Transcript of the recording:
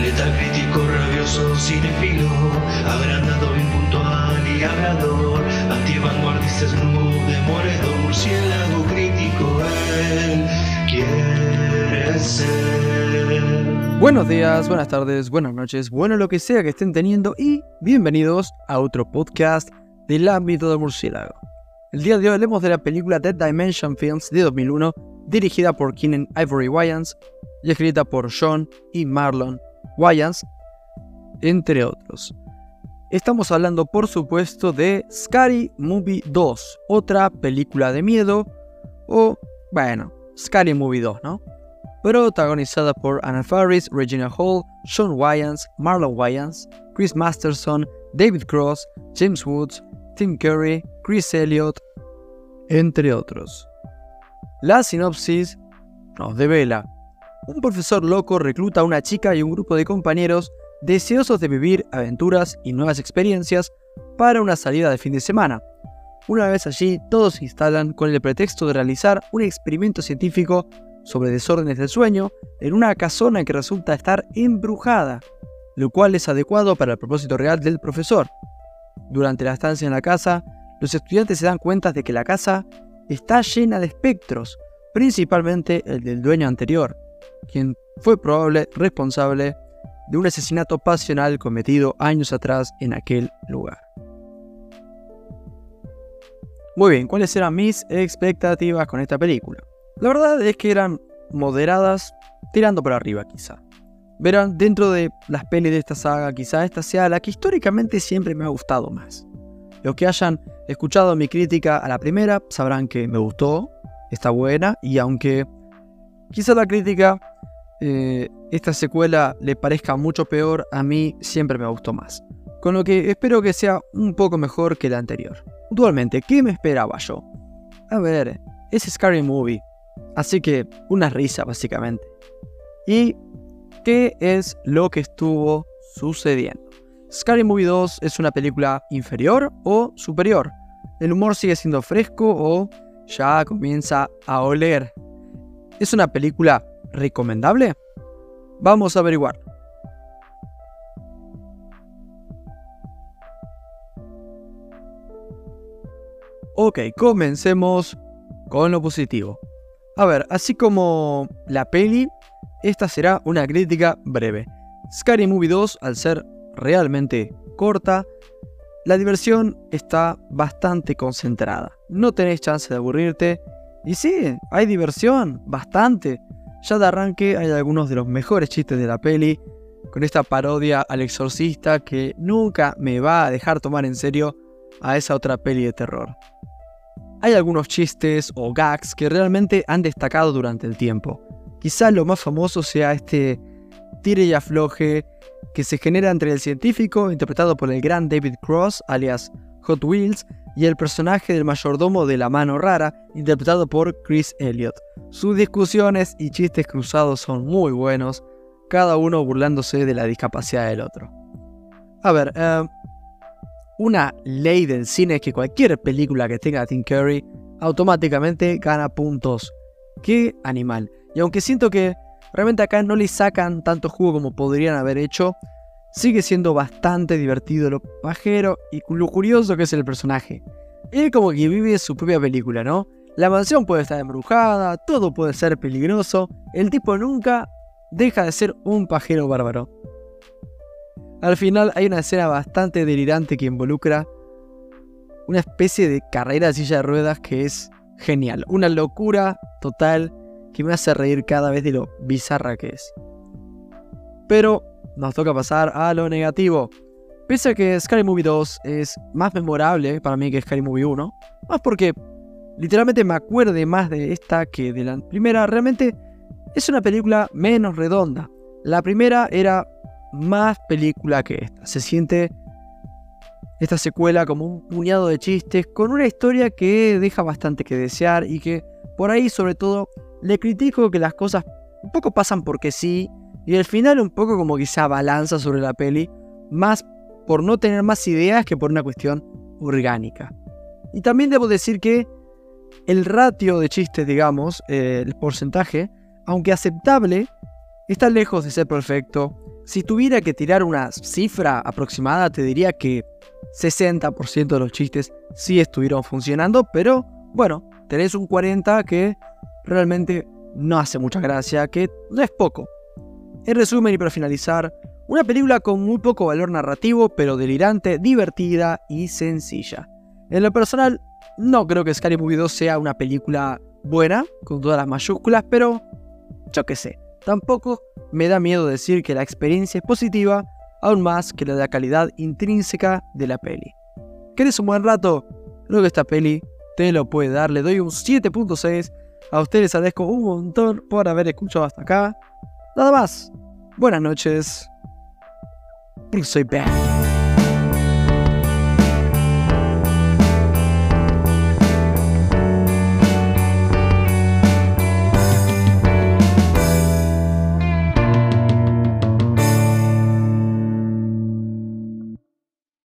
Letal crítico, rabioso, cinefilo, agrandado, impuntual y hablador, antivanguardista, snoop, murciélago crítico, él quiere ser. Buenos días, buenas tardes, buenas noches, bueno lo que sea que estén teniendo y bienvenidos a otro podcast del ámbito del murciélago. El día de hoy hablemos de la película Dead Dimension Films de 2001, dirigida por Keenan Ivory Wayans y escrita por Sean y Marlon Wayans, entre otros. Estamos hablando, por supuesto, de Scary Movie 2, otra película de miedo, o, bueno, Scary Movie 2, ¿no? Protagonizada por Anna Faris, Regina Hall, Sean Wayans, Marlon Wayans, Chris Masterson, David Cross, James Woods, Tim Curry, Chris Elliott, entre otros. La sinopsis nos devela. Un profesor loco recluta a una chica y un grupo de compañeros deseosos de vivir aventuras y nuevas experiencias para una salida de fin de semana. Una vez allí, todos se instalan con el pretexto de realizar un experimento científico sobre desórdenes del sueño en una casona que resulta estar embrujada, lo cual es adecuado para el propósito real del profesor. Durante la estancia en la casa, los estudiantes se dan cuenta de que la casa está llena de espectros, principalmente el del dueño anterior, quien fue probable responsable de un asesinato pasional cometido años atrás en aquel lugar. Muy bien, ¿cuáles eran mis expectativas con esta película? La verdad es que eran moderadas, tirando por arriba quizá. Verán, dentro de las pelis de esta saga, quizá esta sea la que históricamente siempre me ha gustado más. Los que hayan escuchado mi crítica a la primera sabrán que me gustó, está buena, y aunque quizá la crítica, eh, esta secuela le parezca mucho peor, a mí siempre me gustó más. Con lo que espero que sea un poco mejor que la anterior. Puntualmente, ¿qué me esperaba yo? A ver, es Scary Movie, así que una risa básicamente. ¿Y qué es lo que estuvo sucediendo? Scary Movie 2 es una película inferior o superior. El humor sigue siendo fresco o ya comienza a oler. ¿Es una película recomendable? Vamos a averiguar. Ok, comencemos con lo positivo. A ver, así como la peli, esta será una crítica breve. Scary Movie 2, al ser realmente corta, la diversión está bastante concentrada. No tenéis chance de aburrirte. Y sí, hay diversión, bastante. Ya de arranque hay algunos de los mejores chistes de la peli, con esta parodia al exorcista que nunca me va a dejar tomar en serio a esa otra peli de terror. Hay algunos chistes o gags que realmente han destacado durante el tiempo. Quizá lo más famoso sea este tire y afloje que se genera entre el científico, interpretado por el gran David Cross, alias Hot Wheels, y el personaje del mayordomo de la mano rara, interpretado por Chris Elliott. Sus discusiones y chistes cruzados son muy buenos, cada uno burlándose de la discapacidad del otro. A ver, eh, una ley del cine es que cualquier película que tenga a Tim Curry automáticamente gana puntos. ¡Qué animal! Y aunque siento que realmente acá no le sacan tanto jugo como podrían haber hecho, sigue siendo bastante divertido lo pajero y lo curioso que es el personaje. Él como que vive su propia película, ¿no? La mansión puede estar embrujada, todo puede ser peligroso, el tipo nunca deja de ser un pajero bárbaro. Al final hay una escena bastante delirante que involucra una especie de carrera de silla de ruedas que es genial. Una locura total que me hace reír cada vez de lo bizarra que es. Pero nos toca pasar a lo negativo. Pese a que Scary Movie 2 es más memorable para mí que Scary Movie 1, más porque literalmente me acuerde más de esta que de la primera, realmente es una película menos redonda. La primera era más película que esta. Se siente esta secuela como un puñado de chistes con una historia que deja bastante que desear y que por ahí sobre todo le critico que las cosas un poco pasan porque sí y al final un poco como que se abalanza sobre la peli más por no tener más ideas que por una cuestión orgánica. Y también debo decir que el ratio de chistes, digamos, eh, el porcentaje, aunque aceptable, está lejos de ser perfecto Si tuviera que tirar una cifra aproximada, te diría que 60% de los chistes sí estuvieron funcionando, pero bueno, tenés un 40% que realmente no hace mucha gracia, que no es poco. En resumen y para finalizar, una película con muy poco valor narrativo, pero delirante, divertida y sencilla. En lo personal, no creo que Scary Movie 2 sea una película buena, con todas las mayúsculas, pero yo qué sé. Tampoco me da miedo decir que la experiencia es positiva, aún más que la de la calidad intrínseca de la peli. ¿Querés un buen rato? Creo que esta peli te lo puede dar. Le doy un 7.6. A ustedes les agradezco un montón por haber escuchado hasta acá. Nada más. Buenas noches. Soy back.